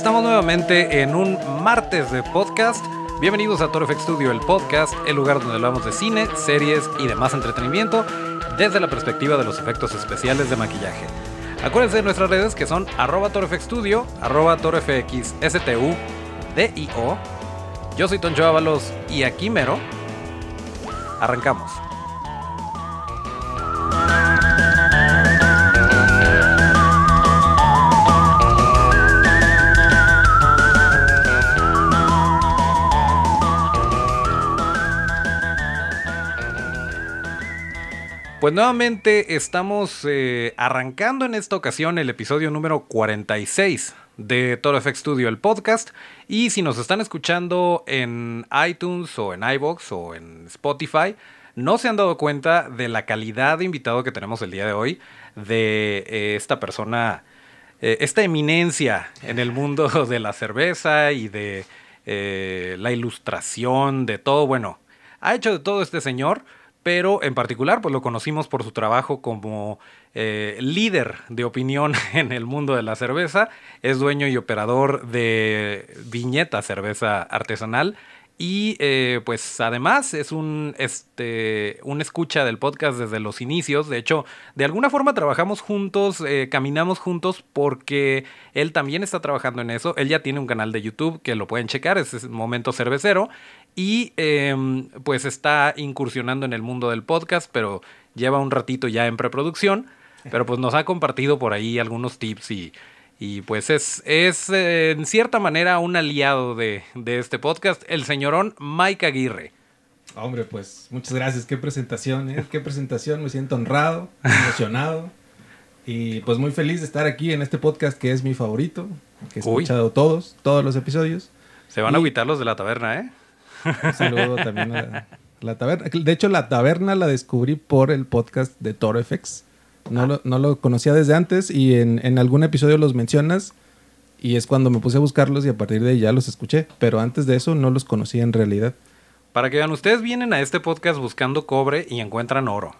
estamos nuevamente en un martes de podcast. Bienvenidos a Toro FX Studio, el podcast, el lugar donde hablamos de cine, series y demás entretenimiento desde la perspectiva de los efectos especiales de maquillaje. Acuérdense de nuestras redes que son arroba torofxstudio, arroba. Yo soy Toncho Ábalos y aquí mero. Arrancamos. Pues nuevamente estamos eh, arrancando en esta ocasión el episodio número 46 de Toro FX Studio, el podcast. Y si nos están escuchando en iTunes o en iBox o en Spotify, no se han dado cuenta de la calidad de invitado que tenemos el día de hoy, de eh, esta persona, eh, esta eminencia en el mundo de la cerveza y de la ilustración, de todo. Bueno, ha hecho de todo este señor pero en particular pues lo conocimos por su trabajo como eh, líder de opinión en el mundo de la cerveza, es dueño y operador de Viñeta Cerveza Artesanal y eh, pues además es un, este, un escucha del podcast desde los inicios. De hecho, de alguna forma trabajamos juntos, eh, caminamos juntos porque él también está trabajando en eso. Él ya tiene un canal de YouTube que lo pueden checar, es Momento Cervecero. Y em, pues está incursionando en el mundo del podcast, pero lleva un ratito ya en preproducción. Pero pues nos ha compartido por ahí algunos tips y y pues es, es eh, en cierta manera un aliado de, este podcast, el señorón Mike Aguirre. Hombre, pues muchas gracias. Qué presentación, ¿eh? Qué presentación. Me siento honrado, emocionado. Y pues muy feliz de estar aquí en este podcast que es mi favorito. Que he escuchado todos, todos los episodios. Se van a agüitar los de la taberna, ¿eh? Un saludo también a la, taberna. De hecho, la taberna la descubrí por el podcast de Toro FX. No, lo, no lo conocía desde antes y en, en, algún episodio los mencionas y es cuando me puse a buscarlos y a partir de ahí ya los escuché. Pero antes de eso no los conocía en realidad. Para que vean, ustedes vienen a este podcast buscando cobre y encuentran oro.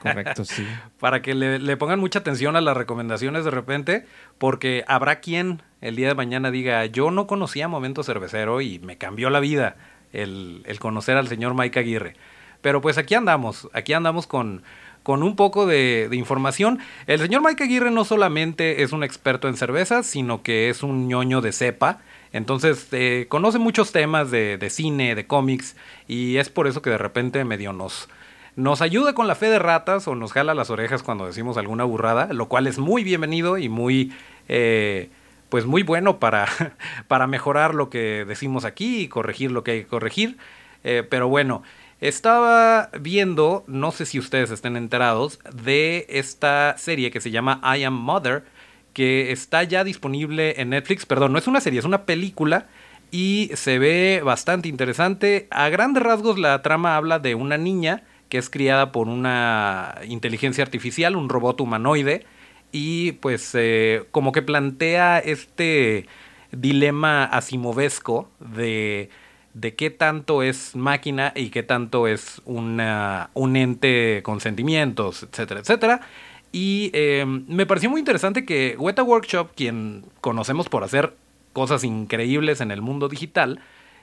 Correcto, sí. Para que le, le, pongan mucha atención a las recomendaciones de repente, porque habrá quien el día de mañana diga, yo no conocía Momento Cervecero y me cambió la vida el, el conocer al señor Mike Aguirre. Pero pues aquí andamos, aquí andamos con, con un poco de, información. El señor Mike Aguirre no solamente es un experto en cervezas, sino que es un ñoño de cepa. Entonces eh, conoce muchos temas de, cine, de cómics, y es por eso que de repente medio nos, nos ayuda con la fe de ratas o nos jala las orejas cuando decimos alguna burrada, lo cual es muy bienvenido y muy... Eh, pues muy bueno para, para mejorar lo que decimos aquí y corregir lo que hay que corregir. Eh, pero bueno, estaba viendo, no sé si ustedes estén enterados, de esta serie que se llama I Am Mother, que está ya disponible en Netflix. Perdón, no es una serie, es una película y se ve bastante interesante. A grandes rasgos la trama habla de una niña que es criada por una inteligencia artificial, un robot humanoide, y pues eh, como que plantea este dilema asimovesco de de qué tanto es máquina y qué tanto es una, un ente con sentimientos, etcétera, etcétera. Y eh, me pareció muy interesante que Weta Workshop, quien conocemos por hacer cosas increíbles en el mundo digital,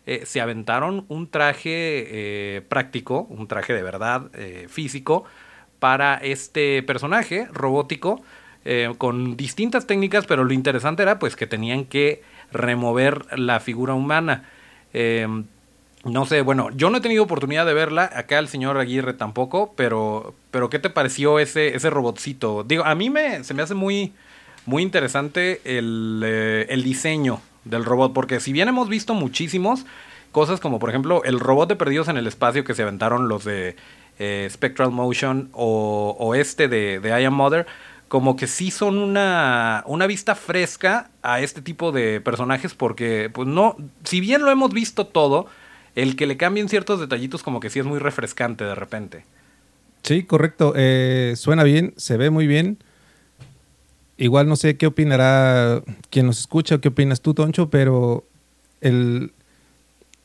eh, se aventaron un traje práctico, un traje de verdad físico, para este personaje robótico, con distintas técnicas, pero lo interesante era pues que tenían que remover la figura humana. Em, no sé, bueno, yo no he tenido oportunidad de verla, acá el señor Aguirre tampoco, pero, pero ¿qué te pareció ese, ese robotcito? Digo, a mí me, se me hace muy, muy interesante el, eh, el diseño del robot, porque si bien hemos visto muchísimos, cosas como por ejemplo el robot de Perdidos en el Espacio que se aventaron los de eh, Spectral Motion o, o este de, de I Am Mother, como que sí son una, una vista fresca a este tipo de personajes porque, pues no, si bien lo hemos visto todo, el que le cambien ciertos detallitos como que sí es muy refrescante de repente. Sí, correcto. Eh, suena bien, se ve muy bien. Igual no sé qué opinará quien nos escucha o qué opinas tú, Toncho, pero el,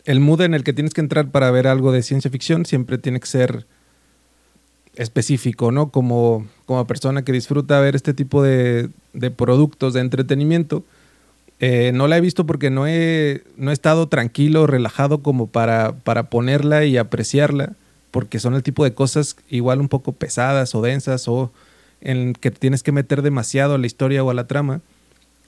el mood en el que tienes que entrar para ver algo de ciencia ficción siempre tiene que ser específico, ¿no? Como, como persona que disfruta ver este tipo de, de productos de entretenimiento, Eh, no la he visto porque no he, no he estado tranquilo, relajado como para, para ponerla y apreciarla, porque son el tipo de cosas igual un poco pesadas o densas o en que tienes que meter demasiado a la historia o a la trama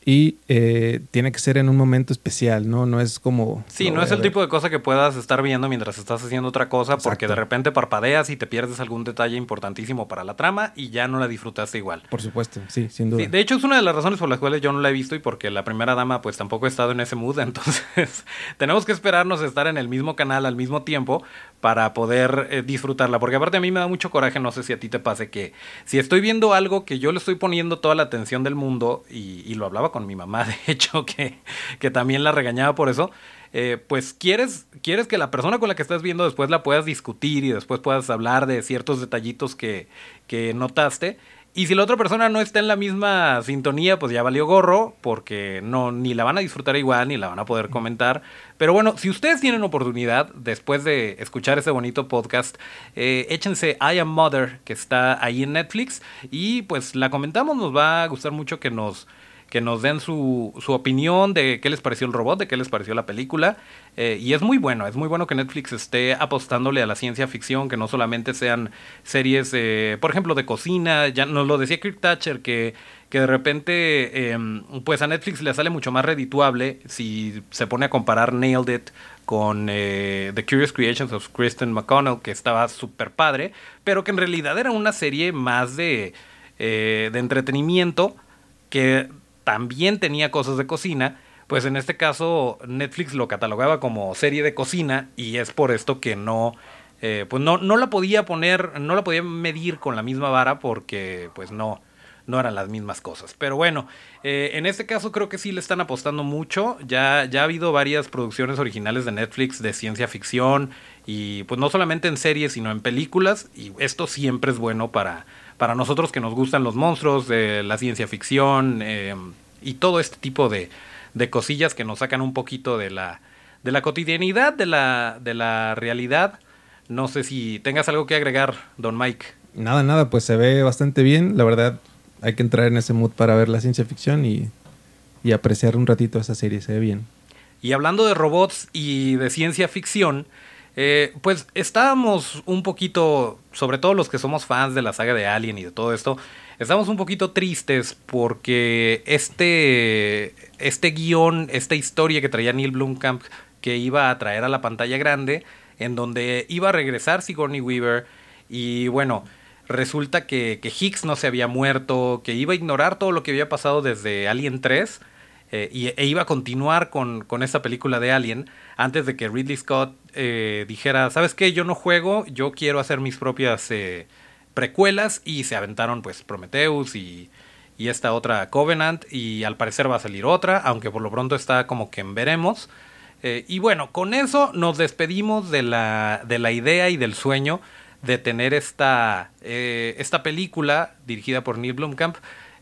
y eh, tiene que ser en un momento especial, ¿no? No es como... Sí, no es el tipo de cosa que puedas estar viendo mientras estás haciendo otra cosa porque de repente parpadeas y te pierdes algún detalle importantísimo para la trama y ya no la disfrutaste igual. Por supuesto, sí, sin duda. de hecho es una de las razones por las cuales yo no la he visto y porque la primera dama pues tampoco ha estado en ese mood, entonces tenemos que esperarnos a estar en el mismo canal al mismo tiempo para poder eh, disfrutarla, porque aparte a mí me da mucho coraje, no sé si a ti te pase que si estoy viendo algo que yo le estoy poniendo toda la atención del mundo y, lo hablaba con mi mamá, de hecho, que, que también la regañaba por eso. Eh, pues quieres, quieres que la persona con la que estás viendo después la puedas discutir y después puedas hablar de ciertos detallitos que, que notaste. Y si la otra persona no está en la misma sintonía, pues ya valió gorro, porque no, ni la van a disfrutar igual, ni la van a poder comentar. Pero bueno, si ustedes tienen oportunidad, después de escuchar ese bonito podcast, eh, échense I Am Mother, que está ahí en Netflix, y pues la comentamos, nos va a gustar mucho que nos, que nos den su, su, opinión de qué les pareció el robot, de qué les pareció la película. Eh, y es muy bueno, es muy bueno que Netflix esté apostándole a la ciencia ficción, que no solamente sean series, eh, por ejemplo, de cocina. Ya nos lo decía Kirk Thatcher, que, que de repente, eh, pues a Netflix le sale mucho más redituable si se pone a comparar Nailed It con eh, The Curious Creations of Kristen McConnell, que estaba súper padre, pero que en realidad era una serie más de, de entretenimiento que también tenía cosas de cocina, pues en este caso Netflix lo catalogaba como serie de cocina y es por esto que no, eh, pues no, no la podía poner, no la podía medir con la misma vara porque pues no, no eran las mismas cosas. Pero bueno, eh, en este caso creo que sí le están apostando mucho. Ya, ya ha habido varias producciones originales de Netflix de ciencia ficción y pues no solamente en series sino en películas y esto siempre es bueno para para nosotros que nos gustan los monstruos, la ciencia ficción eh, y todo este tipo de, de, cosillas que nos sacan un poquito de la, de la cotidianidad, de la, de la realidad. No sé si tengas algo que agregar, don Mike. Nada, nada, pues se ve bastante bien. La verdad, hay que entrar en ese mood para ver la ciencia ficción y, y apreciar un ratito esa serie, se ve bien. Y hablando de robots y de ciencia ficción, eh, pues estábamos un poquito, sobre todo los que somos fans de la saga de Alien y de todo esto, estamos un poquito tristes porque este, este guion, esta historia que traía Neil Blomkamp, que iba a traer a la pantalla grande, en donde iba a regresar Sigourney Weaver y bueno, resulta que, Higgs no se había muerto, que iba a ignorar todo lo que había pasado desde Alien 3 eh, y, e iba a continuar con, con esta película de Alien antes de que Ridley Scott eh, dijera, ¿sabes qué? Yo no juego, yo quiero hacer mis propias eh, precuelas y se aventaron pues Prometheus y, y, esta otra Covenant y al parecer va a salir otra, aunque por lo pronto está como que en veremos. Eh, y bueno, con eso nos despedimos de la, de la idea y del sueño de tener esta, esta película dirigida por Neil Blomkamp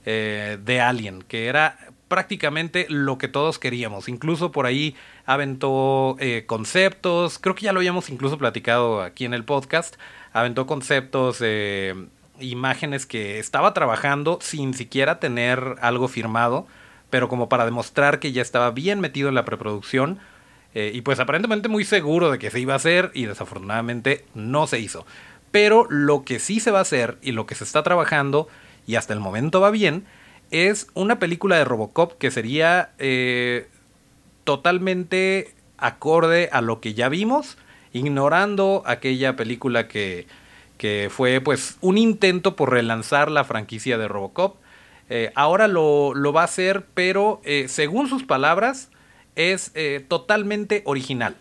de Alien, que era prácticamente lo que todos queríamos. Incluso por ahí aventó eh, conceptos, creo que ya lo habíamos incluso platicado aquí en el podcast, aventó conceptos, eh, imágenes que estaba trabajando sin siquiera tener algo firmado, pero como para demostrar que ya estaba bien metido en la preproducción. Eh, y pues aparentemente muy seguro de que se iba a hacer y desafortunadamente no se hizo. Pero lo que sí se va a hacer y lo que se está trabajando y hasta el momento va bien es una película de Robocop que sería eh, totalmente acorde a lo que ya vimos, ignorando aquella película que, que fue pues un intento por relanzar la franquicia de Robocop. Eh, ahora lo, lo, va a hacer, pero eh, según sus palabras es totalmente original.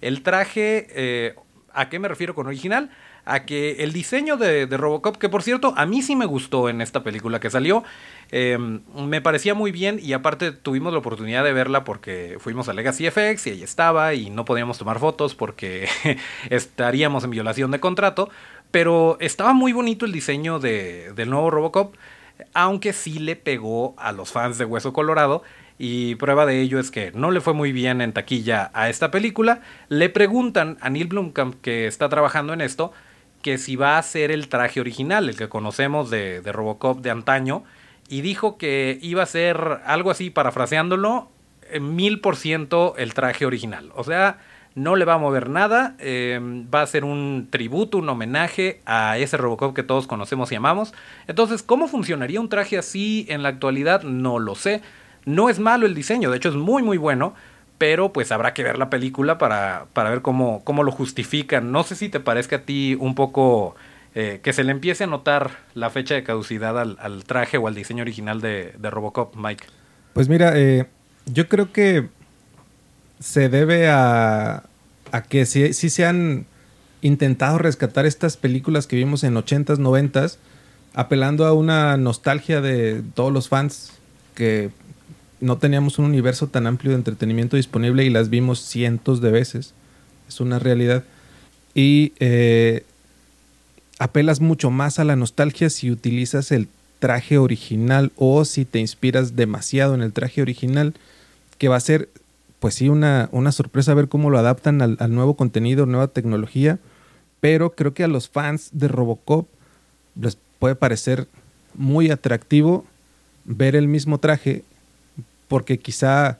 El traje, ¿a qué me refiero con original? A que el diseño de, Robocop, que por cierto a mí sí me gustó en esta película que salió, eh, me parecía muy bien y aparte tuvimos la oportunidad de verla porque fuimos a Legacy FX y ahí estaba y no podíamos tomar fotos porque estaríamos en violación de contrato, pero estaba muy bonito el diseño de, del nuevo Robocop, aunque sí le pegó a los fans de Hueso Colorado y prueba de ello es que no le fue muy bien en taquilla a esta película. Le preguntan a Neil Blomkamp, que está trabajando en esto, que si va a ser el traje original, el que conocemos de, de Robocop de antaño, y dijo que iba a ser algo así, parafraseándolo, mil por ciento el traje original. O sea, no le va a mover nada, eh, va a ser un tributo, un homenaje a ese Robocop que todos conocemos y amamos. Entonces, ¿cómo funcionaría un traje así en la actualidad? No lo sé. No es malo el diseño, de hecho es muy muy bueno, pero pues habrá que ver la película para, para ver cómo, cómo lo justifican. No sé si te parezca a ti un poco eh, que se le empiece a notar la fecha de caducidad al, traje o al diseño original de, Robocop, Mike. Pues mira, eh, yo creo que se debe a, que sí, se han intentado rescatar estas películas que vimos en 80s, 90s, apelando a una nostalgia de todos los fans que no teníamos un universo tan amplio de entretenimiento disponible y las vimos cientos de veces. Es una realidad. Y eh, apelas mucho más a la nostalgia si utilizas el traje original o si te inspiras demasiado en el traje original, que va a ser pues sí, una, una sorpresa ver cómo lo adaptan al, nuevo contenido, nueva tecnología. Pero creo que a los fans de Robocop les puede parecer muy atractivo ver el mismo traje, porque quizá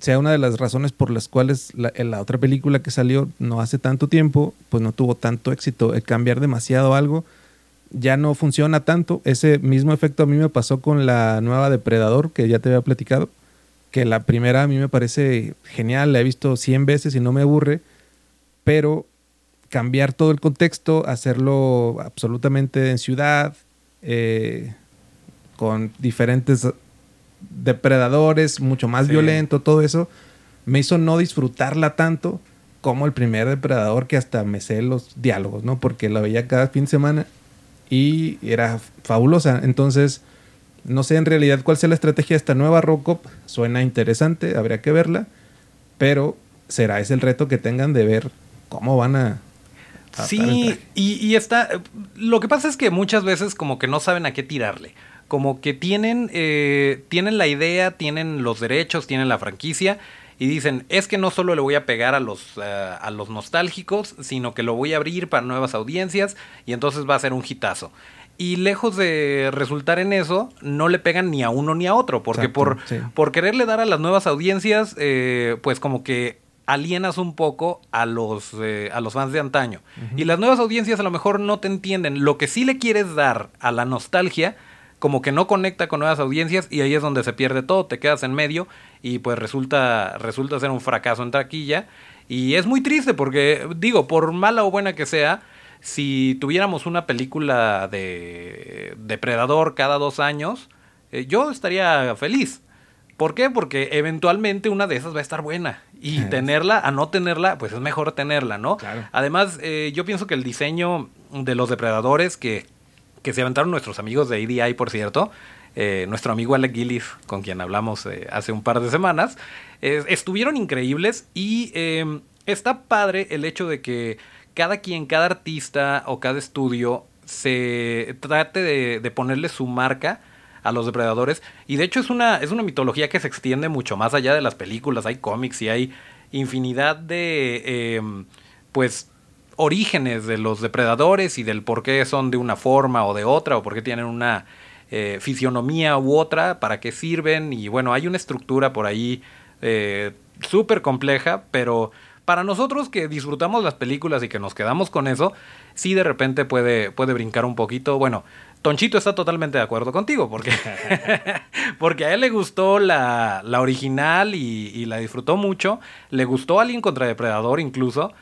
sea una de las razones por las cuales la, otra película que salió no hace tanto tiempo, pues no tuvo tanto éxito. El cambiar demasiado algo ya no funciona tanto. Ese mismo efecto a mí me pasó con la nueva Depredador, que ya te había platicado que la primera a mí me parece genial, la he visto 100 veces y no me aburre, pero cambiar todo el contexto, hacerlo absolutamente en ciudad, eh, con diferentes depredadores, mucho más violento, todo eso, me hizo no disfrutarla tanto como el primer depredador que hasta me sé los diálogos, ¿no? Porque la veía cada fin de semana y era fabulosa. Entonces, no sé en realidad cuál sea la estrategia de esta nueva Robocop. Suena interesante, habría que verla. Pero será ese el reto que tengan de ver cómo van a. Sí, y, está. Lo que pasa es que muchas veces, como que no saben a qué tirarle. Como que tienen, eh, tienen la idea, tienen los derechos, tienen la franquicia. Y dicen, es que no solo le voy a pegar a los, eh, a los nostálgicos, sino que lo voy a abrir para nuevas audiencias y entonces va a ser un hitazo. Y lejos de resultar en eso, no le pegan ni a uno ni a otro, porque por, por quererle dar a las nuevas audiencias, eh, pues como que alienas un poco a los, eh, a los fans de antaño. Y las nuevas audiencias a lo mejor no te entienden. Lo que sí le quieres dar a la nostalgia, como que no conecta con nuevas audiencias y ahí es donde se pierde todo, te quedas en medio y pues resulta, resulta ser un fracaso en taquilla. Y es muy triste porque, digo, por mala o buena que sea, si tuviéramos una película de Depredador cada dos años, eh, yo estaría feliz. ¿Por qué? Porque eventualmente una de esas va a estar buena. Y tenerla, a no tenerla, pues es mejor tenerla, ¿no? Además, eh, yo pienso que el diseño de los depredadores que, que se aventaron nuestros amigos de ADI, por cierto, eh, nuestro amigo Alec Gillis, con quien hablamos hace un par de semanas, estuvieron increíbles y está padre el hecho de que cada quien, cada artista o cada estudio se trate de, ponerle su marca a los depredadores. Y de hecho es una, es una mitología que se extiende mucho más allá de las películas. Hay cómics y hay infinidad de, em, pues, orígenes de los depredadores y del por qué son de una forma o de otra o por qué tienen una eh, fisionomía u otra, para qué sirven. Y bueno, hay una estructura por ahí eh, súper compleja, pero para nosotros que disfrutamos las películas y que nos quedamos con eso, sí de repente puede, puede brincar un poquito. Bueno, Tonchito está totalmente de acuerdo contigo, porque, porque a él le gustó la, la original y, la disfrutó mucho. Le gustó Alien contra Depredador incluso,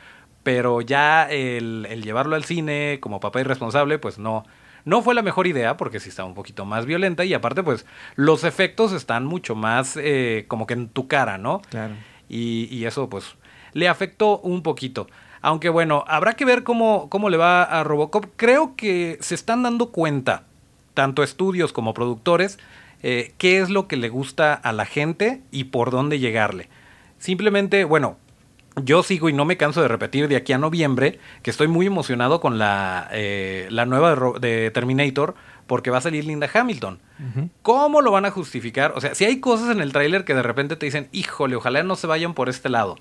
pero ya el, llevarlo al cine como papá irresponsable, pues no, no fue la mejor idea, porque sí está un poquito más violenta y aparte, pues los efectos están mucho más eh, como que en tu cara, ¿no? Claro. Y, y eso, pues le afectó un poquito. Aunque bueno, habrá que ver cómo, cómo le va a Robocop. Creo que se están dando cuenta, tanto estudios como productores, eh, qué es lo que le gusta a la gente y por dónde llegarle. Simplemente, bueno, yo sigo y no me canso de repetir de aquí a noviembre que estoy muy emocionado con la, eh, la nueva de, Terminator porque va a salir Linda Hamilton. ¿Cómo lo van a justificar? O sea, si hay cosas en el tráiler que de repente te dicen, híjole, ojalá no se vayan por este lado.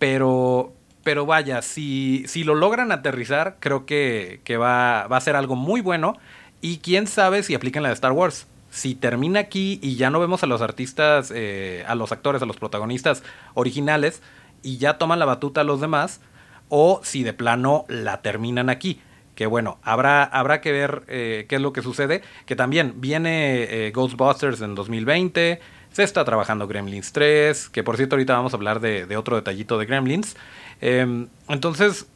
Pero, pero vaya, si, si lo logran aterrizar, creo que, va, va, a ser algo muy bueno. Y quién sabe si aplican la de Star Wars. si termina aquí y ya no vemos a los artistas, eh, a los actores, a los protagonistas originales y ya toman la batuta los demás, o si de plano la terminan aquí. Que bueno, habrá, habrá que ver eh, qué es lo que sucede. Que también viene eh, Ghostbusters en 2020, se está trabajando Gremlins 3, que por cierto ahorita vamos a hablar de, otro detallito de Gremlins. Em, entonces,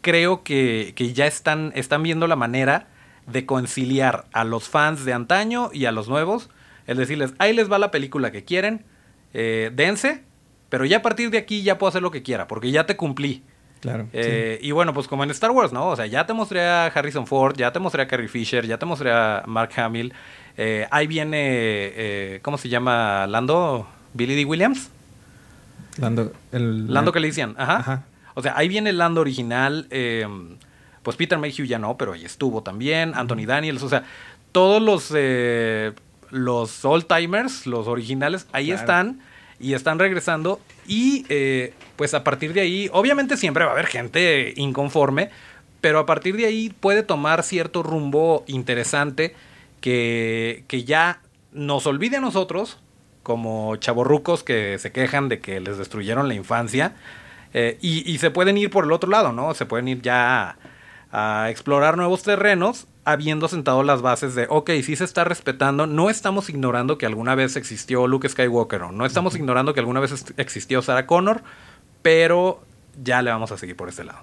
creo que, que ya están, están viendo la manera de conciliar a los fans de antaño y a los nuevos. Es decirles, ahí les va la película que quieren, eh, dense, pero ya a partir de aquí ya puedo hacer lo que quiera, porque ya te cumplí. Claro. Eh, y bueno, pues como en Star Wars, ¿no? O sea, ya te mostré a Harrison Ford, ya te mostré a Carrie Fisher, ya te mostré a Mark Hamill. Eh, ahí viene, eh, ¿cómo se llama? Lando, Billy D. Williams. Lando, el... Lando Calrissian, ajá. ajá. O sea, ahí viene el Lando original. Pues Peter Mayhew ya no, pero ahí estuvo también. Anthony Daniels, o sea, todos los, los old timers, los originales, ahí están y están regresando. Y eh, pues a partir de ahí, obviamente siempre va a haber gente inconforme, pero a partir de ahí puede tomar cierto rumbo interesante que, que ya nos olvide a nosotros, como chavorrucos que se quejan de que les destruyeron la infancia. Eh, y, y, se pueden ir por el otro lado, ¿no? Se pueden ir ya a explorar nuevos terrenos, habiendo sentado las bases de, ok, sí se está respetando, no estamos ignorando que alguna vez existió Luke Skywalker, no, no estamos ignorando que alguna vez existió Sarah Connor, pero ya le vamos a seguir por este lado.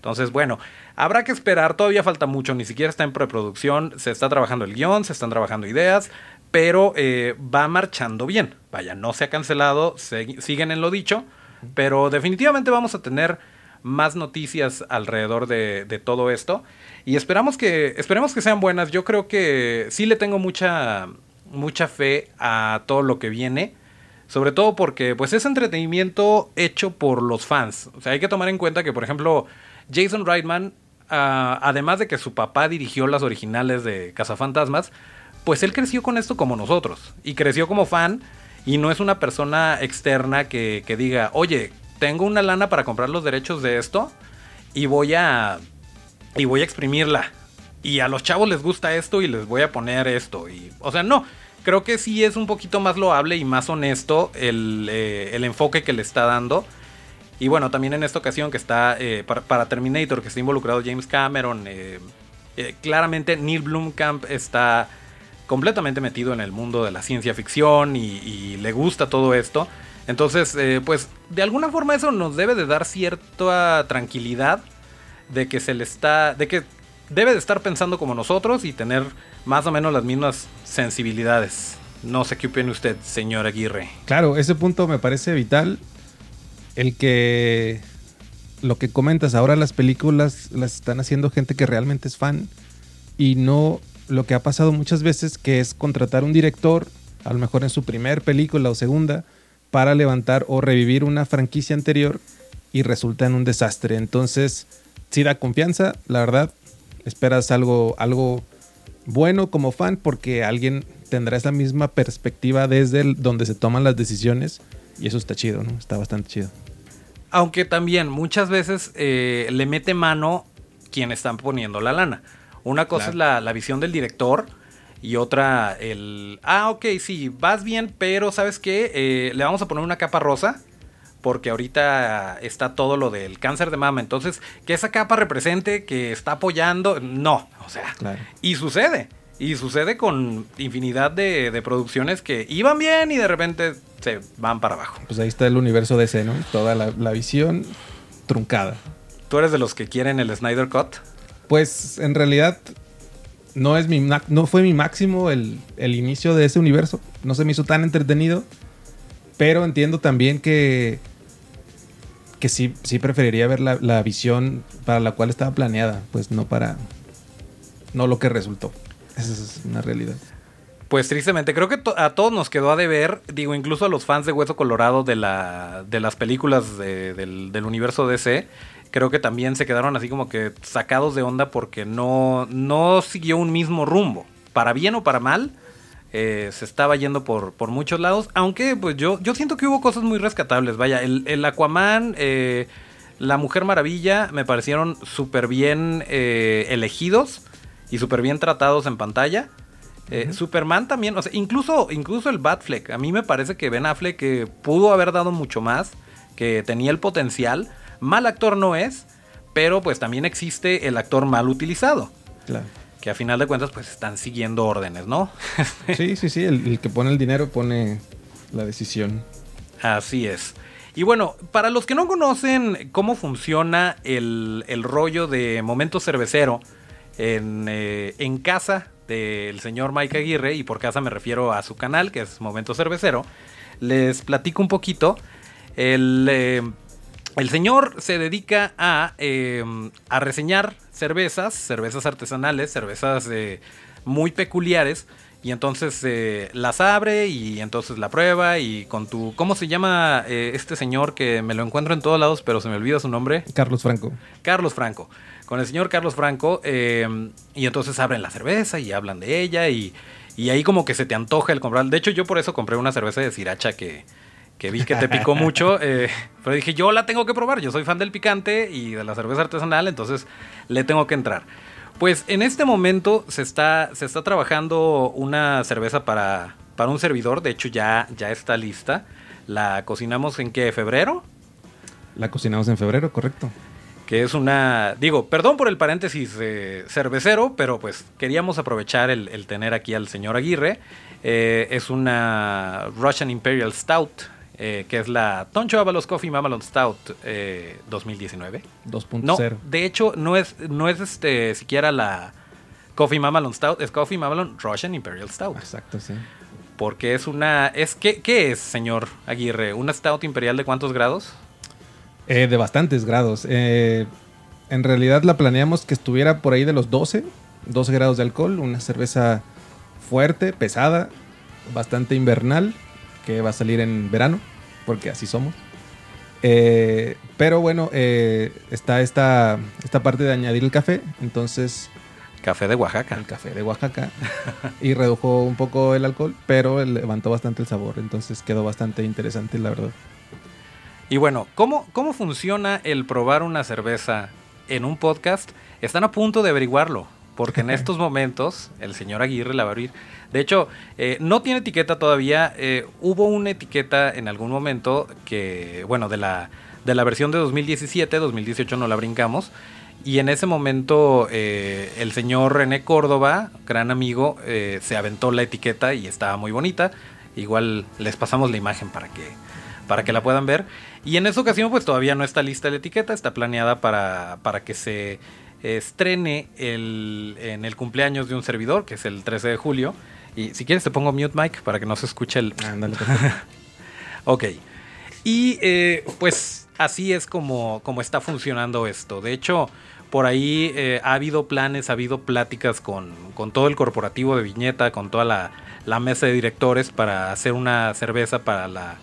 Entonces, bueno, habrá que esperar, todavía falta mucho, ni siquiera está en preproducción, se está trabajando el guion, se están trabajando ideas, pero eh, va marchando bien. Vaya, no se ha cancelado, siguen en lo dicho, pero definitivamente vamos a tener más noticias alrededor de, todo esto. Y esperamos que, esperemos que sean buenas. Yo creo que sí le tengo mucha, mucha fe a todo lo que viene. Sobre todo porque pues es entretenimiento hecho por los fans. O sea, hay que tomar en cuenta que, por ejemplo, Jason Reitman, ah, además de que su papá dirigió las originales de Cazafantasmas, pues él creció con esto como nosotros. Y creció como fan. Y no es una persona externa que, que diga, oye, tengo una lana para comprar los derechos de esto y voy a y voy a exprimirla. Y a los chavos les gusta esto y les voy a poner esto. Y, o sea, no. Creo que sí es un poquito más loable y más honesto el, eh, enfoque que le está dando. Y bueno, también en esta ocasión que está eh, para, Terminator, que está involucrado James Cameron. Eh, claramente Neil Blomkamp está completamente metido en el mundo de la ciencia ficción y le gusta todo esto. Entonces, pues de alguna forma eso nos debe de dar cierta tranquilidad de que se le está, de que debe de estar pensando como nosotros y tener más o menos las mismas sensibilidades. No sé qué opina usted, señor Aguirre. Claro, ese punto me parece vital. El que lo que comentas, ahora las películas las están haciendo gente que realmente es fan y no lo que ha pasado muchas veces que es contratar un director, a lo mejor en su primer película o segunda, para levantar o revivir una franquicia anterior y resulta en un desastre. Entonces, si da confianza, la verdad, esperas algo, algo bueno como fan porque alguien tendrá esa misma perspectiva desde donde se toman las decisiones y eso está chido, ¿no? Está bastante chido. Aunque también muchas veces eh, le mete mano quien están poniendo la lana. Una cosa es la, la visión del director y otra, el... Ah, ok, sí, vas bien, pero ¿sabes qué? Eh, le vamos a poner una capa rosa. Porque ahorita está todo lo del cáncer de mama. Entonces, que esa capa represente que está apoyando. No, o sea. Y sucede. Y sucede con infinidad de, producciones que iban bien y de repente se van para abajo. Pues ahí está el universo DC, ¿no? Toda la, la visión truncada. ¿Tú eres de los que quieren el Snyder Cut? Pues en realidad no, es mi, no fue mi máximo el, inicio de ese universo. No se me hizo tan entretenido. Pero entiendo también que, que sí, sí preferiría ver la, visión para la cual estaba planeada, pues no para. No lo que resultó. Esa es una realidad. Pues tristemente, creo que a todos nos quedó a deber, digo, incluso a los fans de Hueso Colorado de, la, de las películas del, del universo DC, creo que también se quedaron así como que sacados de onda porque no, no siguió un mismo rumbo. Para bien o para mal, eh, se estaba yendo por, por muchos lados. Aunque pues yo, yo siento que hubo cosas muy rescatables. Vaya, el, Aquaman, eh, la Mujer Maravilla me parecieron súper bien eh, elegidos y súper bien tratados en pantalla. Superman también, o sea, incluso, incluso el Batfleck. A mí me parece que Ben Affleck pudo haber dado mucho más, que tenía el potencial. Mal actor no es, pero pues también existe el actor mal utilizado. Claro. Que a final de cuentas pues están siguiendo órdenes, ¿no? sí, sí, sí, el, el que pone el dinero pone la decisión. Así es. Y bueno, para los que no conocen cómo funciona el, el rollo de Momento Cervecero en, eh, en casa del señor Mike Aguirre, y por casa me refiero a su canal, que es Momento Cervecero, les platico un poquito. El, eh, el señor se dedica a, eh, a, reseñar cervezas, cervezas artesanales, cervezas eh, muy peculiares. Y entonces eh, las abre y entonces la prueba y con tu... ¿Cómo se llama eh, este señor que me lo encuentro en todos lados pero se me olvida su nombre? Carlos Franco. Carlos Franco. Con el señor Carlos Franco eh, y entonces abren la cerveza y hablan de ella y, y, ahí como que se te antoja el comprar. De hecho yo por eso compré una cerveza de sriracha que, que vi que te picó mucho. Eh, pero dije, yo la tengo que probar. Yo soy fan del picante y de la cerveza artesanal, entonces le tengo que entrar. Pues en este momento se está, se está trabajando una cerveza para, para un servidor. De hecho, ya, ya está lista. La cocinamos en qué? ¿Febrero? La cocinamos en febrero, correcto. Que es una. Digo, perdón por el paréntesis eh, cervecero, pero pues queríamos aprovechar el, el tener aquí al señor Aguirre. Eh, es una Russian Imperial Stout. Eh, que es la Toncho Avalos Coffee Mamalon Stout eh, 2019. 2.0. No, de hecho, no es, no es este siquiera la Coffee Mamalon Stout, es Coffee Mamalon Russian Imperial Stout. Exacto, sí. Porque es una. Es, ¿qué, ¿Qué es, señor Aguirre? ¿Una Stout Imperial de cuántos grados? Eh, de bastantes grados. Eh, en realidad la planeamos que estuviera por ahí de los 12, 12 grados de alcohol. Una cerveza fuerte, pesada, bastante invernal, que va a salir en verano, porque así somos. Eh, pero bueno, eh, está esta, esta parte de añadir el café, entonces... Café de Oaxaca. El café de Oaxaca. y redujo un poco el alcohol, pero levantó bastante el sabor, entonces quedó bastante interesante, la verdad. Y bueno, ¿cómo, ¿cómo funciona el probar una cerveza en un podcast? Están a punto de averiguarlo, porque en estos momentos el señor Aguirre la va a abrir. De hecho, eh, no tiene etiqueta todavía. Eh, hubo una etiqueta en algún momento que, bueno, de la, de la versión de 2017, 2018 no la brincamos. Y en ese momento eh, el señor René Córdoba, gran amigo, se aventó la etiqueta y estaba muy bonita. Igual les pasamos la imagen para que, para que la puedan ver. Y en esa ocasión pues todavía no está lista la etiqueta, está planeada para, para que se estrene el, en el cumpleaños de un servidor, que es el 13 de julio. Y si quieres te pongo mute mic para que no se escuche el... Ándale. ok. Y eh, pues así es como, como está funcionando esto. De hecho, por ahí eh, ha habido planes, ha habido pláticas con, con todo el corporativo de Viñeta, con toda la, la, mesa de directores para hacer una cerveza para la,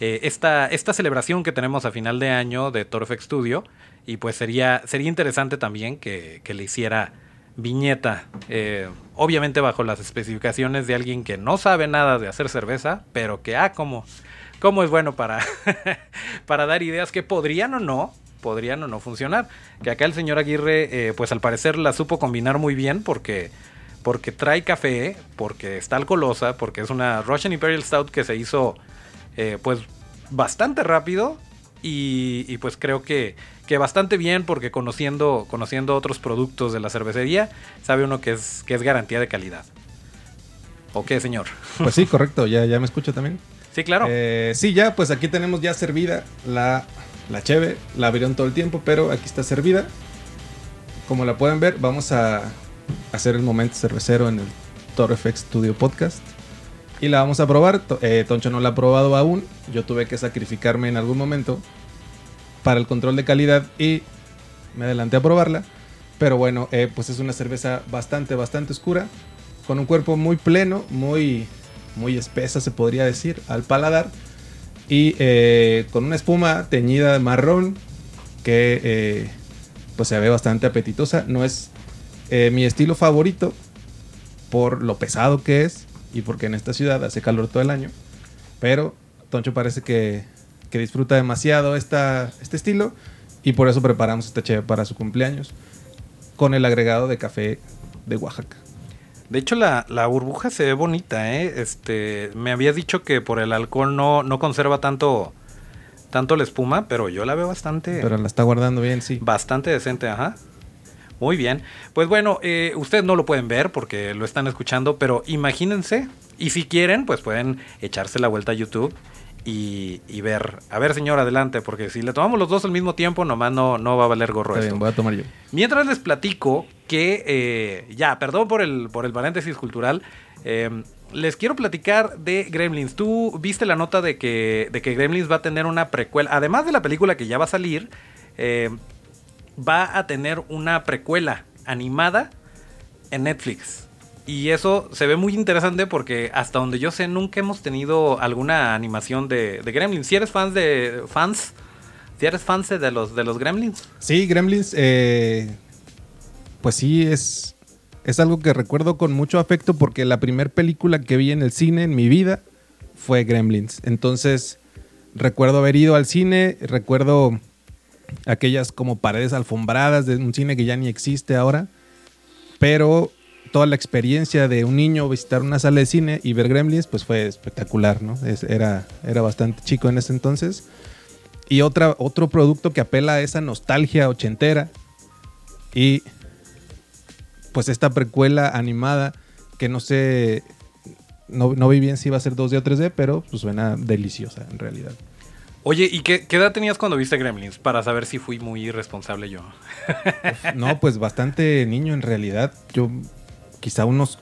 eh, esta, esta celebración que tenemos a final de año de Torfex Studio. Y pues sería, sería interesante también que, que le hiciera Viñeta, eh, obviamente bajo las especificaciones de alguien que no sabe nada de hacer cerveza, pero que, ah, como, cómo es bueno para, para dar ideas que podrían o no, podrían o no funcionar. Que acá el señor Aguirre, eh, pues al parecer la supo combinar muy bien porque, porque trae café, porque está alcoholosa, porque es una Russian Imperial Stout que se hizo eh, pues bastante rápido y, y pues creo que, que, bastante bien porque conociendo, conociendo otros productos de la cervecería, sabe uno que es, que es garantía de calidad. ¿O qué, señor? Pues sí, correcto, ya, ya me escucho también. Sí, claro. Eh, sí, ya, pues aquí tenemos ya servida la, la cheve. La abrieron todo el tiempo, pero aquí está servida. Como la pueden ver, vamos a hacer el momento cervecero en el Toro FX Studio Podcast. Y la vamos a probar. Eh, Toncho no la ha probado aún. Yo tuve que sacrificarme en algún momento para el control de calidad y me adelanté a probarla. Pero bueno, eh, pues es una cerveza bastante, bastante oscura. Con un cuerpo muy pleno, muy, muy espesa se podría decir al paladar. Y eh, con una espuma teñida de marrón que pues se ve bastante apetitosa. No es mi estilo favorito por lo pesado que es y porque en esta ciudad hace calor todo el año. Pero Toncho parece que, que disfruta demasiado esta, este estilo y por eso preparamos esta cheve para su cumpleaños con el agregado de café de Oaxaca. De hecho, la, la, burbuja se ve bonita, ¿eh? Este, me habías dicho que por el alcohol no, no conserva tanto, tanto la espuma, pero yo la veo bastante... Pero la está guardando bien, sí. Bastante decente, ajá. Muy bien. Pues bueno, eh, ustedes no lo pueden ver porque lo están escuchando, pero imagínense, y si quieren, pues pueden echarse la vuelta a YouTube y, y, ver. A ver, señor, adelante, porque si le tomamos los dos al mismo tiempo, nomás no, no va a valer gorro Está esto. bien, voy a tomar yo. Mientras les platico que, eh, ya, perdón por el, por el paréntesis cultural, eh, les quiero platicar de Gremlins. Tú viste la nota de que, de que Gremlins va a tener una precuela, además de la película que ya va a salir, eh, va a tener una precuela animada en Netflix. Y eso se ve muy interesante porque hasta donde yo sé nunca hemos tenido alguna animación de, Gremlins. Si eres fans de fans, si eres fans de los de los Gremlins. Sí, Gremlins, eh, pues sí es es algo que recuerdo con mucho afecto porque la primera película que vi en el cine en mi vida fue Gremlins. Entonces recuerdo haber ido al cine, recuerdo aquellas como paredes alfombradas de un cine que ya ni existe ahora, pero toda la experiencia de un niño visitar una sala de cine y ver Gremlins, pues fue espectacular, ¿no? Era, era bastante chico en ese entonces. Y otra, otro producto que apela a esa nostalgia ochentera y pues esta precuela animada que no sé, no, no vi bien si iba a ser 2D o 3D, pero pues suena deliciosa en realidad. Oye, ¿y qué, qué, edad tenías cuando viste Gremlins? Para saber si fui muy irresponsable yo. no, pues bastante niño en realidad. Yo quizá unos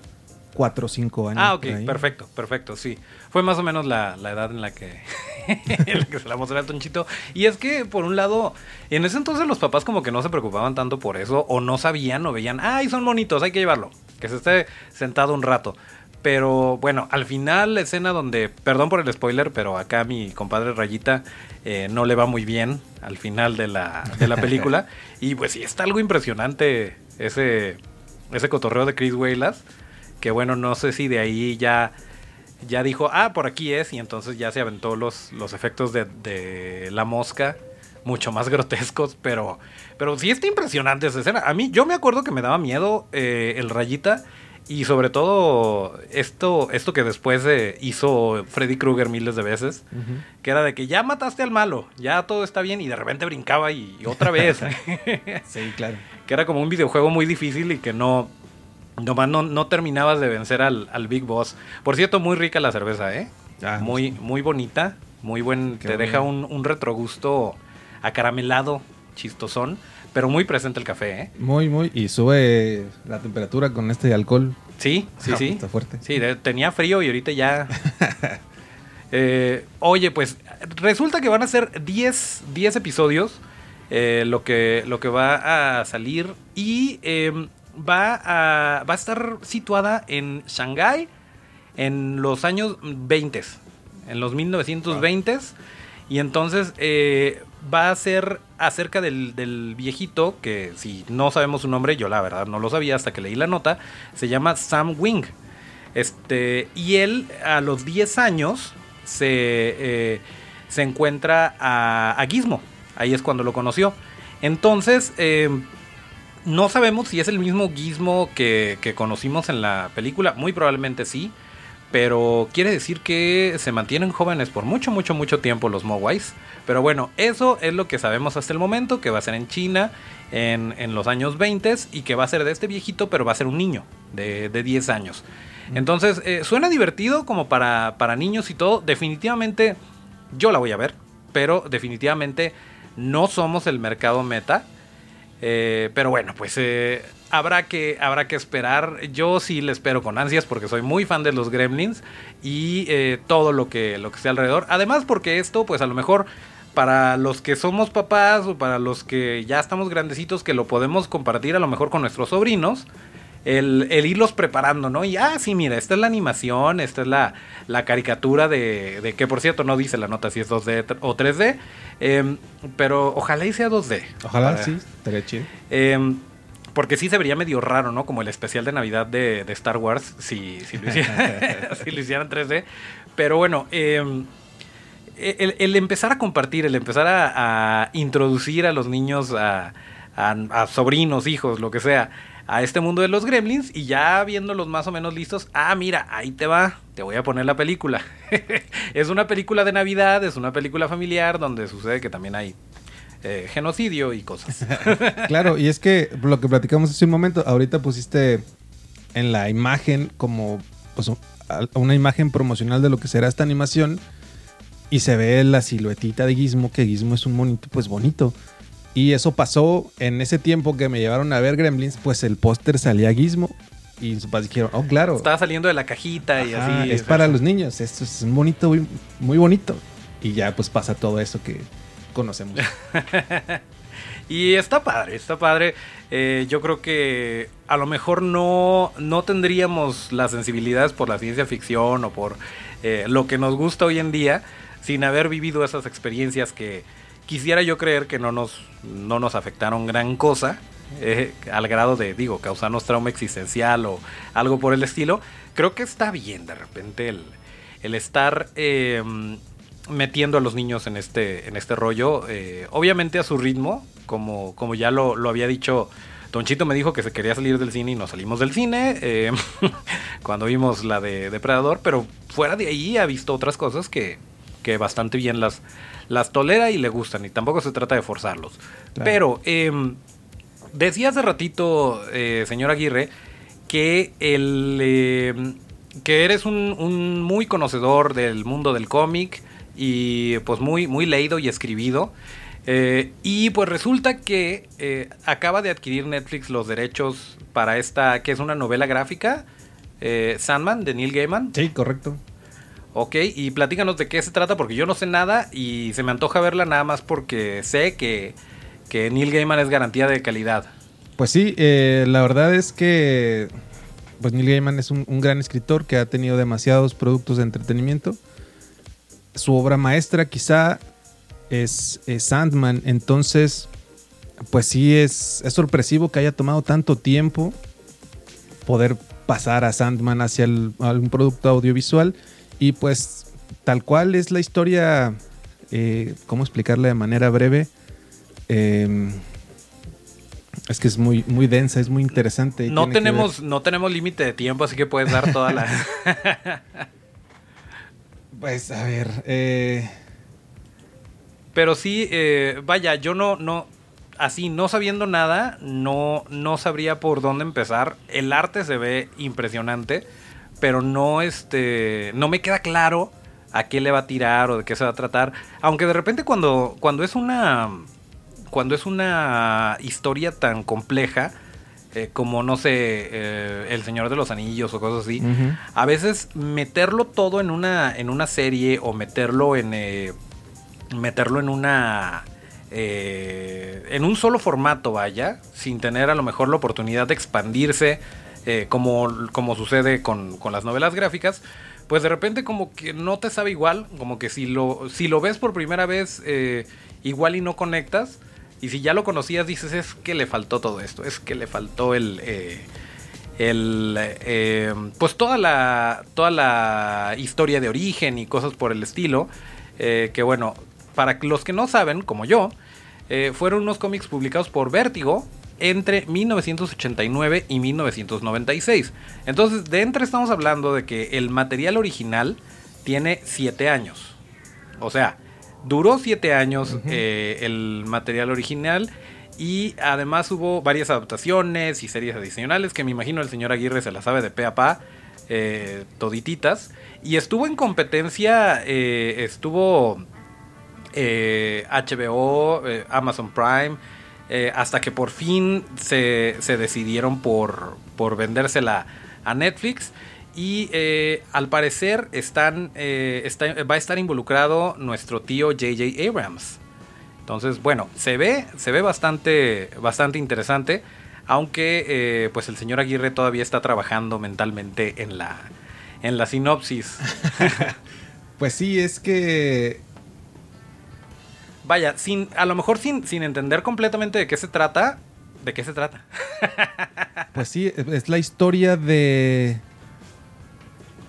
4 o 5 años. Ah, ok, perfecto, perfecto, sí. Fue más o menos la, la edad en la que, en la que se la mostré al Tonchito. Y es que, por un lado, en ese entonces los papás como que no se preocupaban tanto por eso, o no sabían, o veían, ay, son bonitos, hay que llevarlo, que se esté sentado un rato. Pero bueno, al final la escena donde, perdón por el spoiler, pero acá mi compadre Rayita eh, no le va muy bien al final de la, de la película. y pues sí, está algo impresionante ese, ese cotorreo de Chris Walas. Que bueno, no sé si de ahí ya, ya dijo, ah, por aquí es. Y entonces ya se aventó los, los efectos de, de la mosca. Mucho más grotescos, pero, pero sí está impresionante esa escena. A mí, yo me acuerdo que me daba miedo eh, el rayita. Y sobre todo esto, esto que después eh, hizo Freddy Krueger miles de veces, uh -huh. que era de que ya mataste al malo, ya todo está bien y de repente brincaba y, y otra vez. sí, claro. Que era como un videojuego muy difícil y que no, nomás no, no terminabas de vencer al, al, Big Boss. Por cierto, muy rica la cerveza, ¿eh? Ah, muy, muy bonita, muy buen, te deja un, un retrogusto acaramelado, chistosón pero muy presente el café, ¿eh? Muy, muy. Y sube la temperatura con este alcohol. Sí, sí, sí. Está fuerte. Sí, de, tenía frío y ahorita ya. eh, oye, pues resulta que van a ser 10, 10 episodios eh, lo, que, lo que va a salir y eh, va, a, va a estar situada en Shanghái en los años 20, en los 1920. s Y entonces eh, va a ser acerca del, del, viejito, que si no sabemos su nombre, yo la verdad no lo sabía hasta que leí la nota, se llama Sam Wing. Este, y él a los 10 años se, eh, se encuentra a, a, Gizmo, ahí es cuando lo conoció. Entonces, eh, no sabemos si es el mismo Gizmo que, que conocimos en la película, muy probablemente sí. Pero quiere decir que se mantienen jóvenes por mucho, mucho, mucho tiempo los Mogwais. Pero bueno, eso es lo que sabemos hasta el momento, que va a ser en China en, en los años 20 y que va a ser de este viejito, pero va a ser un niño de, de 10 años. Entonces, eh, suena divertido como para, para niños y todo. Definitivamente yo la voy a ver, pero definitivamente no somos el mercado meta. Eh, pero bueno, pues eh, habrá, que, habrá que esperar. Yo sí le espero con ansias porque soy muy fan de los gremlins y eh, todo lo que, lo que esté alrededor. Además porque esto, pues a lo mejor para los que somos papás o para los que ya estamos grandecitos, que lo podemos compartir a lo mejor con nuestros sobrinos. El, el, irlos preparando, ¿no? Y, ah, sí, mira, esta es la animación, esta es la, la caricatura de, de, que por cierto no dice la nota si es 2D o 3D, eh, pero ojalá y sea 2D. Ojalá, para, sí, estaría chido. Eh, porque sí se vería medio raro, ¿no? Como el especial de Navidad de, Star Wars, si, si, lo hicieran, si, lo hicieran, 3D. Pero bueno, eh, el, empezar a compartir, el empezar a, introducir a los niños, a, a sobrinos, hijos, lo que sea, a este mundo de los gremlins y ya viéndolos más o menos listos, ah, mira, ahí te va, te voy a poner la película. es una película de Navidad, es una película familiar donde sucede que también hay eh, genocidio y cosas. claro, y es que lo que platicamos hace un momento, ahorita pusiste en la imagen como pues, una imagen promocional de lo que será esta animación y se ve la siluetita de Gizmo, que Gizmo es un monito pues bonito. Y eso pasó en ese tiempo que me llevaron a ver Gremlins, pues el póster salía Gizmo. Y sus padres dijeron, oh, claro. Estaba saliendo de la cajita y así. Es, para los niños, esto es un bonito, muy, muy bonito. Y ya pues pasa todo eso que conocemos. y está padre, está padre. Eh, yo creo que a lo mejor no, no tendríamos las sensibilidades por la ciencia ficción o por eh, lo que nos gusta hoy en día sin haber vivido esas experiencias que quisiera yo creer que no nos, no nos afectaron gran cosa. Eh, al grado de, digo, causarnos trauma existencial o algo por el estilo, creo que está bien de repente el, el estar metiendo a los niños en este, en este rollo, obviamente a su ritmo, como, como ya lo, lo había dicho Don Chito me dijo que se quería salir del cine y nos salimos del cine eh, cuando vimos la de Depredador, pero fuera de ahí ha visto otras cosas que, que bastante bien las, las tolera y le gustan y tampoco se trata de forzarlos. Pero em, decía hace ratito, eh, señor Aguirre, que, el, em, que eres un, un, muy conocedor del mundo del cómic y pues muy, muy leído y escribido. Eh, y pues resulta que eh, acaba de adquirir Netflix los derechos para esta, que es una novela gráfica, eh, Sandman, de Neil Gaiman. Sí, correcto. Ok, y platícanos de qué se trata, porque yo no sé nada y se me antoja verla nada más porque sé que, que Neil Gaiman es garantía de calidad. Pues sí, la verdad es que pues Neil Gaiman es un, un gran escritor que ha tenido demasiados productos de entretenimiento. Su obra maestra quizá es, Sandman. Entonces, pues sí es, es, sorpresivo que haya tomado tanto tiempo poder pasar a Sandman hacia algún producto audiovisual. Y pues tal cual es la historia, eh, ¿cómo explicarla de manera breve? Em, es que es muy, muy densa, es muy interesante. No tenemos, no tenemos límite de tiempo, así que puedes dar toda la... pues a ver, eh, pero sí, eh, vaya, yo no, no, así, no sabiendo nada, no, no sabría por dónde empezar. El arte se ve impresionante, pero no, este, no me queda claro a qué le va a tirar o de qué se va a tratar. Aunque de repente cuando, cuando es una, cuando es una historia tan compleja, eh, como no sé, eh, El Señor de los Anillos o cosas así, a veces meterlo todo en una, en una serie o meterlo en, meterlo en una... Eh, en un solo formato, vaya, sin tener a lo mejor la oportunidad de expandirse, eh, como, como sucede con, con, las novelas gráficas, pues de repente como que no te sabe igual, como que si lo, si lo ves por primera vez, eh, igual y no conectas, y si ya lo conocías dices, es que le faltó todo esto, es que le faltó el... el pues toda la, toda la historia de origen y cosas por el estilo, que bueno, para los que no saben, como yo, eh, fueron unos cómics publicados por Vértigo entre 1989 y 1996. Entonces, de entre estamos hablando de que el material original tiene 7 años. O sea, duró 7 años eh, el material original. Y además hubo varias adaptaciones y series adicionales que me imagino el señor Aguirre se las sabe de pe a pa, eh, todititas. Y estuvo en competencia, estuvo HBO, eh, eh, Amazon Prime, eh, hasta que por fin se, decidieron por, por vendérsela a Netflix. Y al parecer están, va a estar involucrado nuestro tío JJ Abrams. Entonces, bueno, se ve, se ve bastante, bastante interesante. Aunque pues el señor Aguirre todavía está trabajando mentalmente en la, en la sinopsis. pues sí, es que vaya, sin, a lo mejor sin, sin entender completamente de qué se trata, ¿de qué se trata? pues sí, es la historia de...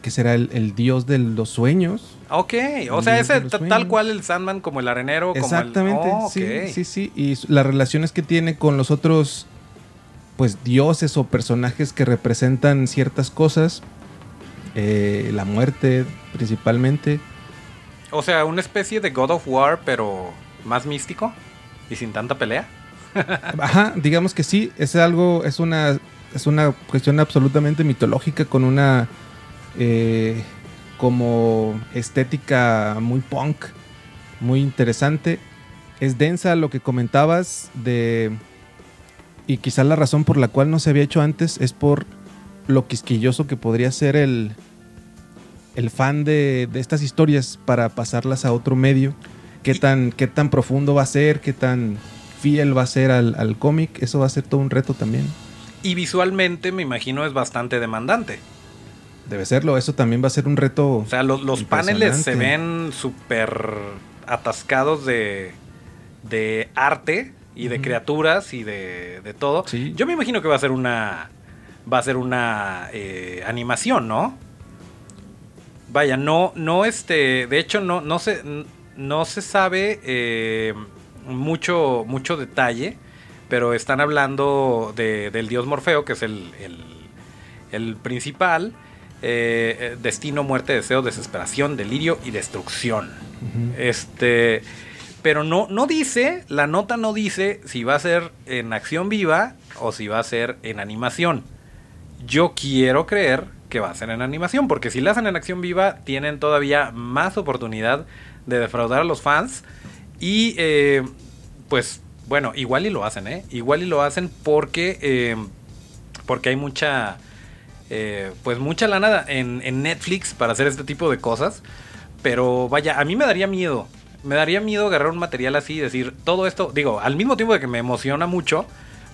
que será el, dios de los sueños. Ok, o sea, ese tal cual el Sandman como el arenero. Exactamente, como el... sí, sí, sí. Y las relaciones que tiene con los otros pues dioses o personajes que representan ciertas cosas, eh, la muerte principalmente. O sea, una especie de God of War, pero más místico y sin tanta pelea. Ajá, digamos que sí, es algo, es una, es una cuestión absolutamente mitológica con una eh, como estética muy punk, muy interesante. Es densa lo que comentabas de... Y quizá la razón por la cual no se había hecho antes es por lo quisquilloso que podría ser el, el fan de, de estas historias para pasarlas a otro medio. ¿Qué tan, qué tan profundo va a ser, qué tan fiel va a ser al, al cómic. Eso va a ser todo un reto también. Y visualmente me imagino es bastante demandante. Debe serlo, eso también va a ser un reto. O sea, los, los paneles se ven súper atascados de, de arte y de criaturas y de, de todo. Sí. Yo me imagino que va a ser una. Va a ser una eh, animación, ¿no? Vaya, no, no este. De hecho, no, no se. No se sabe eh, mucho, mucho detalle. Pero están hablando de- del dios Morfeo, que es el, el- el principal. Eh, eh, destino, muerte, deseo, desesperación, delirio y destrucción. Este. Pero no, no dice, la nota no dice si va a ser en acción viva o si va a ser en animación. Yo quiero creer que va a ser en animación, porque si la hacen en acción viva, tienen todavía más oportunidad de defraudar a los fans. Y eh, pues, bueno, igual y lo hacen, ¿eh? Igual y lo hacen porque, eh, porque hay mucha, eh, pues mucha lana en, en Netflix para hacer este tipo de cosas. Pero vaya, a mí me daría miedo. Me daría miedo agarrar un material así y decir todo esto. Digo, al mismo tiempo de que me emociona mucho,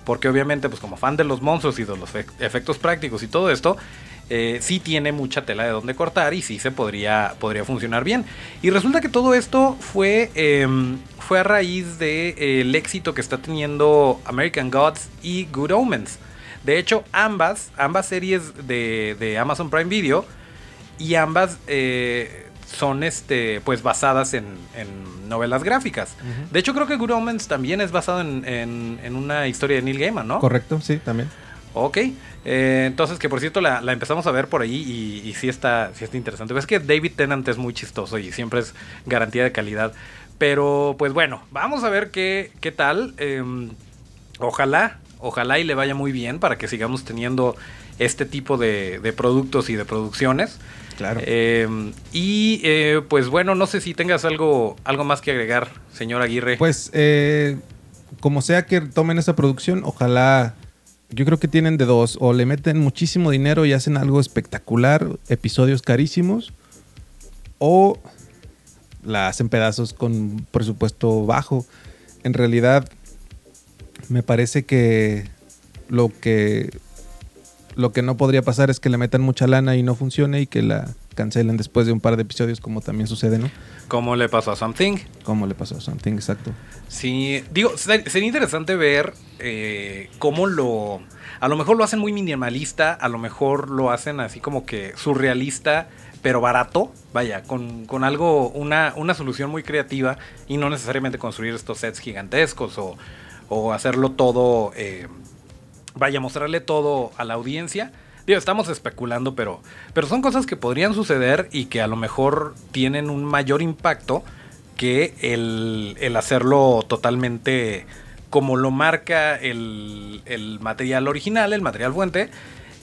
porque obviamente, pues como fan de los monstruos y de los efectos prácticos y todo esto, eh, sí tiene mucha tela de donde cortar y sí se podría, podría funcionar bien. Y resulta que todo esto fue, em, fue a raíz del éxito que está teniendo American Gods y Good Omens. De hecho, ambas, ambas series de, de Amazon Prime Video y ambas eh, son este pues basadas en, en novelas gráficas. De hecho, creo que Good Omens también es basado en, en- en una historia de Neil Gaiman, ¿no? Correcto, sí, también. Ok. Eh, entonces, que por cierto, la, la empezamos a ver por ahí y, y sí, está, sí está interesante. Ves que David Tennant es muy chistoso y siempre es garantía de calidad. Pero, pues bueno, vamos a ver qué, qué tal. Em, ojalá, ojalá y le vaya muy bien para que sigamos teniendo este tipo de, de productos y de producciones. Claro. Em, y eh, pues bueno, no sé si tengas algo, algo más que agregar, señor Aguirre. Pues, eh, como sea que tomen esa producción, ojalá. Yo creo que tienen de dos. O le meten muchísimo dinero y hacen algo espectacular, episodios carísimos. O la hacen pedazos con presupuesto bajo. En realidad, me parece que lo que lo que no podría pasar es que le metan mucha lana y no funcione y que la cancelen después de un par de episodios, como también sucede, ¿no? ¿Cómo le pasó a Something? Como le pasó a Something, exacto. Sí, digo, ser- sería interesante ver eh, cómo lo... A lo mejor lo hacen muy minimalista, a lo mejor lo hacen así como que surrealista, pero barato, vaya, con, con algo, una, una solución muy creativa y no necesariamente construir estos sets gigantescos o, o hacerlo todo, eh, vaya, mostrarle todo a la audiencia. Digo, estamos especulando, pero, pero son cosas que podrían suceder y que a lo mejor tienen un mayor impacto que el, el hacerlo totalmente como lo marca el, el material original, el material fuente.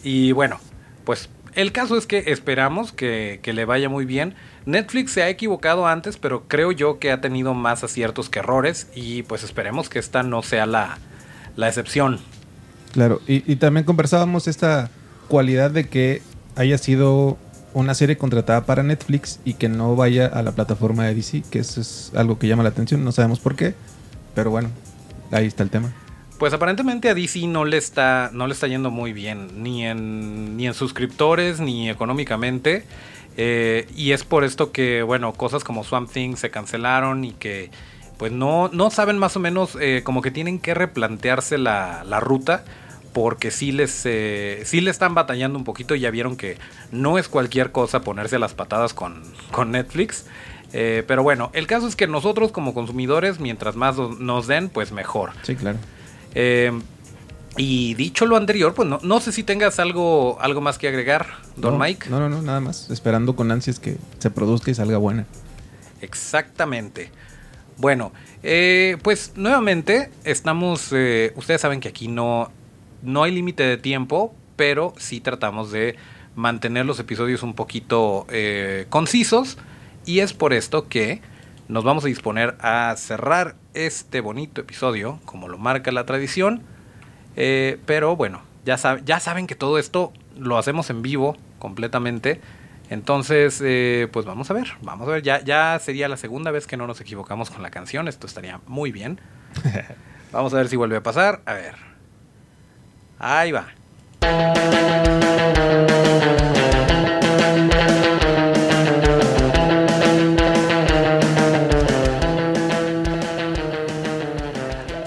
Y bueno, pues el caso es que esperamos que, que le vaya muy bien. Netflix se ha equivocado antes, pero creo yo que ha tenido más aciertos que errores y pues esperemos que esta no sea la, la excepción. Claro, y, y también conversábamos esta cualidad de que haya sido una serie contratada para Netflix y que no vaya a la plataforma de DC, que eso es algo que llama la atención, no sabemos por qué, pero bueno, ahí está el tema. Pues aparentemente a DC no le está, no le está yendo muy bien, ni en, ni en suscriptores, ni económicamente. Eh, y es por esto que, bueno, cosas como Swamp Thing se cancelaron y que pues no, no saben más o menos, eh, como que tienen que replantearse la, la ruta. Porque sí les eh, sí le están batallando un poquito. Ya vieron que no es cualquier cosa ponerse las patadas con, con Netflix. Eh, pero bueno, el caso es que nosotros como consumidores, mientras más nos den, pues mejor. Sí, claro. Eh, Y dicho lo anterior, pues no, no sé si tengas algo, algo más que agregar, don No, Mike. No, no, no, nada más. Esperando con ansias que se produzca y salga buena. Exactamente. Bueno, eh, pues nuevamente estamos, eh, ustedes saben que aquí no, no hay límite de tiempo, pero sí tratamos de mantener los episodios un poquito eh, concisos y es por esto que nos vamos a disponer a cerrar este bonito episodio, como lo marca la tradición. Eh, pero bueno, ya, sab- ya saben que todo esto lo hacemos en vivo completamente. Entonces, eh, pues vamos a ver, vamos a ver. Ya, ya sería la segunda vez que no nos equivocamos con la canción. Esto estaría muy bien. Vamos a ver si vuelve a pasar. A ver. Ahí va.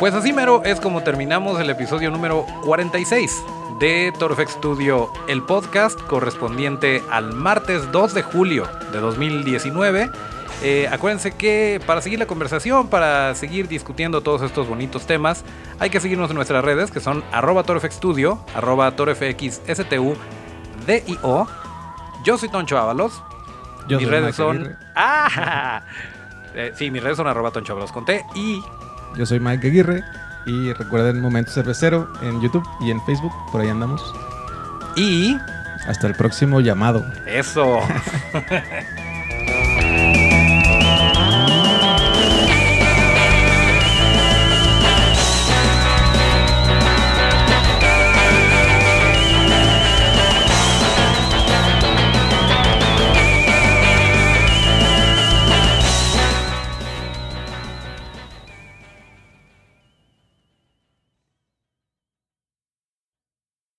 Pues así mero es como terminamos el episodio número 46 de Torfex Studio, el podcast correspondiente al martes 2 de julio de 2019. Eh, acuérdense que para seguir la conversación, para seguir discutiendo todos estos bonitos temas, hay que seguirnos en nuestras redes que son arroba torfxstudio, arroba torfxstu, DIO. Yo soy Toncho Ábalos. Mis redes son... ¡Ah! Eh, sí, mis redes son arroba Toncho Ábalos con T y Yo soy Mike Aguirre. Y recuerden Momento Cervecero en YouTube y en Facebook. Por ahí andamos. Y Hasta el próximo llamado. eso.